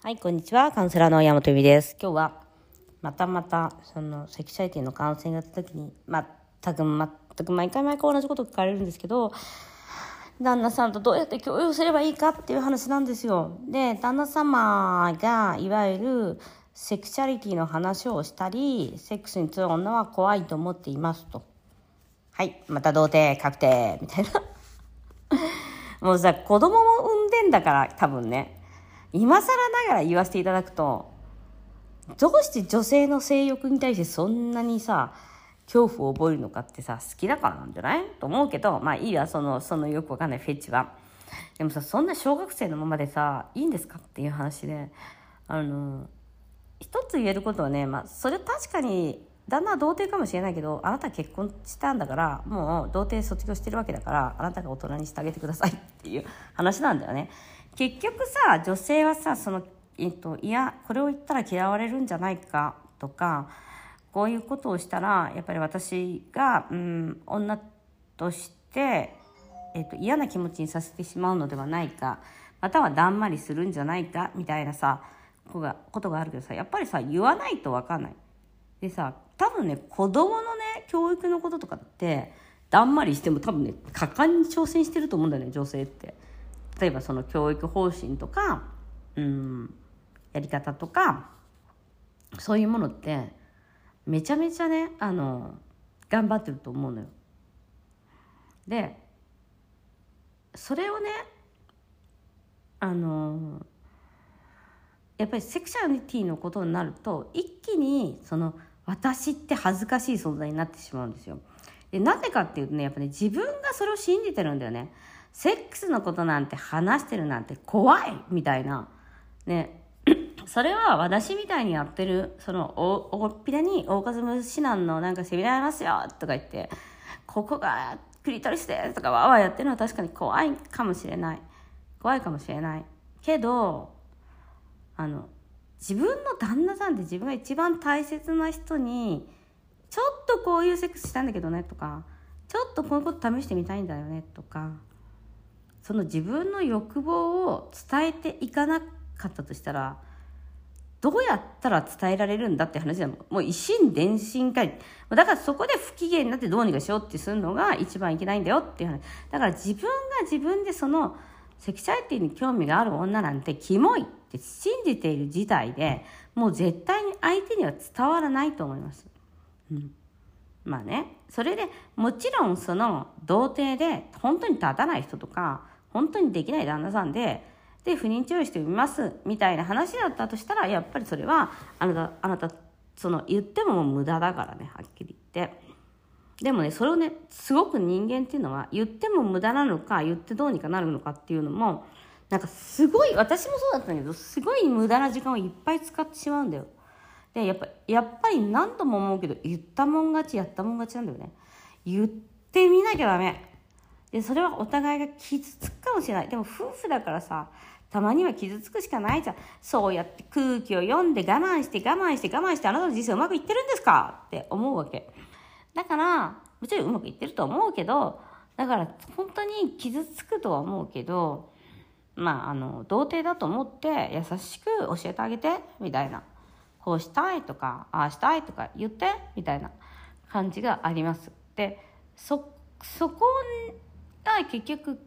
はい、こんにちは。カウンセラーの山本由美です。今日は、またまた、その、セクシャリティのカウンセリングやった時に、まったく、まったく、毎回毎回同じこと聞かれるんですけど、旦那さんとどうやって共有すればいいかっていう話なんですよ。で、旦那様が、いわゆる、セクシャリティの話をしたり、セックスに強い女は怖いと思っていますと。はい、また童貞確定みたいな。もうさ、子供も産んでんだから、多分ね。今更ながら言わせていただくと、どうして女性の性欲に対してそんなにさ、恐怖を覚えるのかってさ、好きだからなんじゃない？と思うけど、まあいいや、その、そのよくわかんないフェチは。でもさ、そんな小学生のままでさ、いいんですかっていう話で、あの、一つ言えることはね、まあ、それ確かに、旦那は童貞かもしれないけど、あなた結婚したんだから、もう童貞卒業してるわけだから、あなたが大人にしてあげてくださいっていう話なんだよね。結局さ、女性はさ、その、えっと、いや、これを言ったら嫌われるんじゃないかとか、こういうことをしたら、やっぱり私が、うん、女として、えっと、嫌な気持ちにさせてしまうのではないか、またはだんまりするんじゃないか、みたいなさ、ことがことがあるけどさ、やっぱりさ、言わないとわかんない。でさ、多分ね、子供のね、教育のこととかって、だんまりしても多分ね、果敢に挑戦してると思うんだよね、女性って。例えばその教育方針とか、うん、やり方とか、そういうものって、めちゃめちゃね、あの、頑張ってると思うのよ。で、それをね、あの、やっぱりセクシャリティのことになると一気にその私って恥ずかしい存在になってしまうんですよ。でなぜかっていうとねやっぱね自分がそれを信じてるんだよね。セックスのことなんて話してるなんて怖いみたいな。ね。それは私みたいにやってる、そのお、おっぴらにオーガズム指南のなんかセミナーありますよとか言って、ここがクリトリスですとかわーわーやってるのは確かに怖いかもしれない。怖いかもしれない。けど、あの自分の旦那さんって自分が一番大切な人にちょっとこういうセックスしたんだけどねとかちょっとこういうこと試してみたいんだよねとかその自分の欲望を伝えていかなかったとしたらどうやったら伝えられるんだって話だもんもう一心伝心かいだからそこで不機嫌になってどうにかしようってするのが一番いけないんだよっていう話。だから自分が自分でそのセクシャリティに興味がある女なんてキモいって信じている事態でもう絶対に相手には伝わらないと思います。うん、まあね。それでもちろんその童貞で本当に立たない人とか本当にできない旦那さんでで不妊治療してみますみたいな話だったとしたらやっぱりそれはあなたあなたその言っても無駄だからねはっきり言って。でもね、それをね、すごく人間っていうのは、言っても無駄なのか、言ってどうにかなるのかっていうのも、なんかすごい、私もそうだったんだけど、すごい無駄な時間をいっぱい使ってしまうんだよ。で、やっぱ、やっぱり何度も思うけど、言ったもん勝ち、やったもん勝ちなんだよね。言ってみなきゃダメ。で、それはお互いが傷つくかもしれない。でも夫婦だからさ、たまには傷つくしかないじゃん。そうやって空気を読んで我慢して我慢して我慢してあなたの人生うまくいってるんですか？って思うわけ。だから、もちろんうまくいってると思うけど、だから本当に傷つくとは思うけど、まあ、あの、童貞だと思って優しく教えてあげて、みたいな。こうしたいとか、ああしたいとか言って、みたいな感じがあります。で、そ、そこが結局、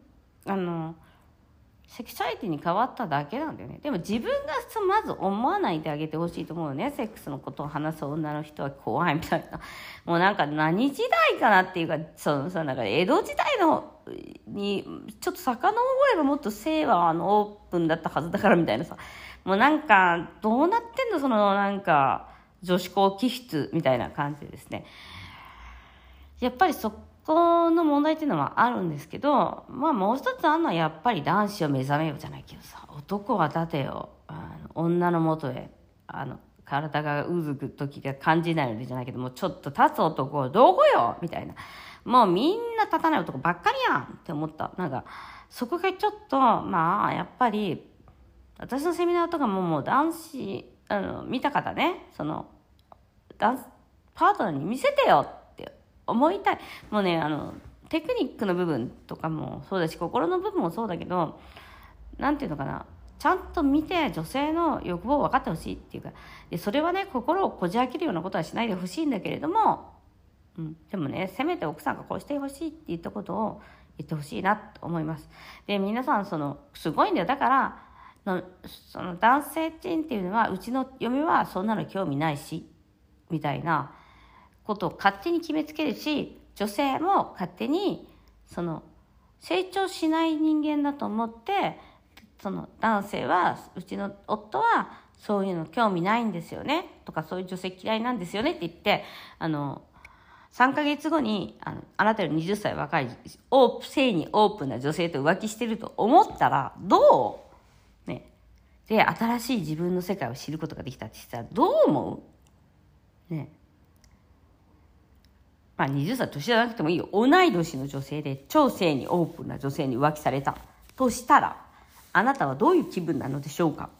あの、セクシャリティに変わっただけなんだよね。でも自分がまず思わないであげてほしいと思うよね。セックスのことを話す女の人は怖いみたいな。もうなんか何時代かなっていうか、そのさ、なんか江戸時代のに、ちょっと遡ればもっと性はあのオープンだったはずだからみたいなさ。もうなんか、どうなってんのそのなんか、女子校気質みたいな感じですね。やっぱりそこの問題っていうのはあるんですけど、まあもう一つあるのはやっぱり男子を目覚めようじゃないけどさ、男は立てよ、あの女のもとへ、あの、体がうずく時が感じないのでじゃないけどもう、ちょっと立つ男どこよ？みたいな。もうみんな立たない男ばっかりやんって思った。なんか、そこがちょっと、まあ、やっぱり、私のセミナーとかももう男子、あの、見た方ね、その、ダンス、パートナーに見せてよって思いたい。もうね、あの、テクニックの部分とかもそうだし、心の部分もそうだけど、なんていうのかな、ちゃんと見て女性の欲望を分かってほしいっていうか。でそれはね心をこじ開けるようなことはしないでほしいんだけれども、うん、でもねせめて奥さんがこうしてほしいって言ったことを言ってほしいなと思います。で皆さんそのすごいんだよ。だからのその男性人っていうのはうちの嫁はそんなの興味ないしみたいなことを勝手に決めつけるし女性も勝手にその成長しない人間だと思ってその男性はうちの夫はそういうの興味ないんですよねとかそういう女性嫌いなんですよねって言ってあの3ヶ月後にあのあなたより20歳若いオープ性にオープンな女性と浮気してると思ったらどう？ね。で新しい自分の世界を知ることができたって言ったらどう思う？ね。まあ20歳年じゃなくてもいいよ。同い年の女性で超性にオープンな女性に浮気された。としたらあなたはどういう気分なのでしょうか？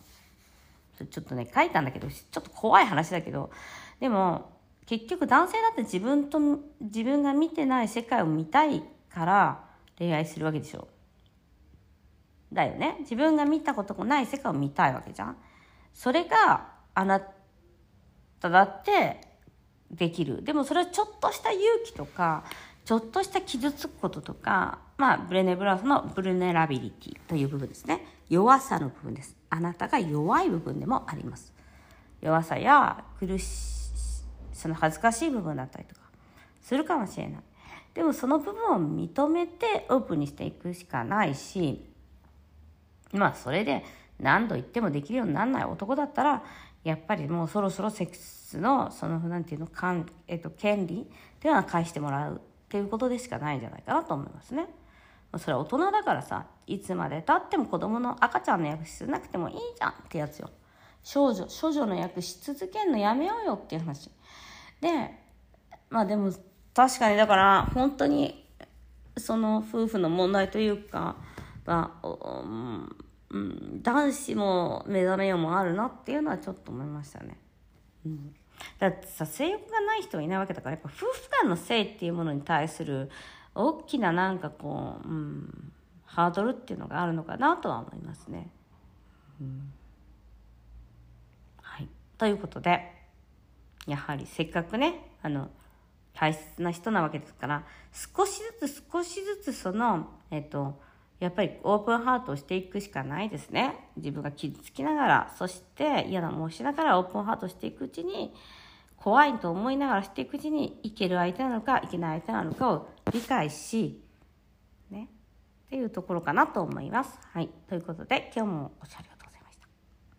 ちょっとね書いたんだけどちょっと怖い話だけどでも結局男性だって自分と自分が見てない世界を見たいから恋愛するわけでしょ。だよね？自分が見たこともない世界を見たいわけじゃん。それがあなただってできるでもそれはちょっとした勇気とかちょっとした傷つくこととか、まあ、ブレネブラスのブルネラビリティという部分ですね。弱さの部分です。あなたが弱い部分でもあります。弱さや苦し、その恥ずかしい部分だったりとかするかもしれない。でもその部分を認めてオープンにしていくしかないし、まあそれで何度言ってもできるようにならない男だったら、やっぱりもうそろそろセックスのそのなんていうのかん、えっと、権利っていうのは返してもらうっていうことでしかないんじゃないかなと思いますね。それは大人だからさ、いつまでたっても子供の赤ちゃんの役しなくてもいいじゃんってやつよ。少女、少女の役し続けんのやめようよっていう話。で、まあでも確かにだから本当にその夫婦の問題というか、まあ、うん、男子も目覚めようもあるなっていうのはちょっと思いましたね。うんだってさ性欲がない人はいないわけだからやっぱ夫婦間の性っていうものに対する大きななんかこう、うん、ハードルっていうのがあるのかなとは思いますね。うん、はい、ということでやはりせっかくねあの大切な人なわけですから少しずつ少しずつそのえっ、とやっぱりオープンハートをしていくしかないですね。自分が傷つきながら、そして嫌な思いしながらオープンハートしていくうちに、怖いと思いながらしていくうちに、いける相手なのか、いけない相手なのかを理解し、ね、っていうところかなと思います。はい。ということで、今日もおしゃれ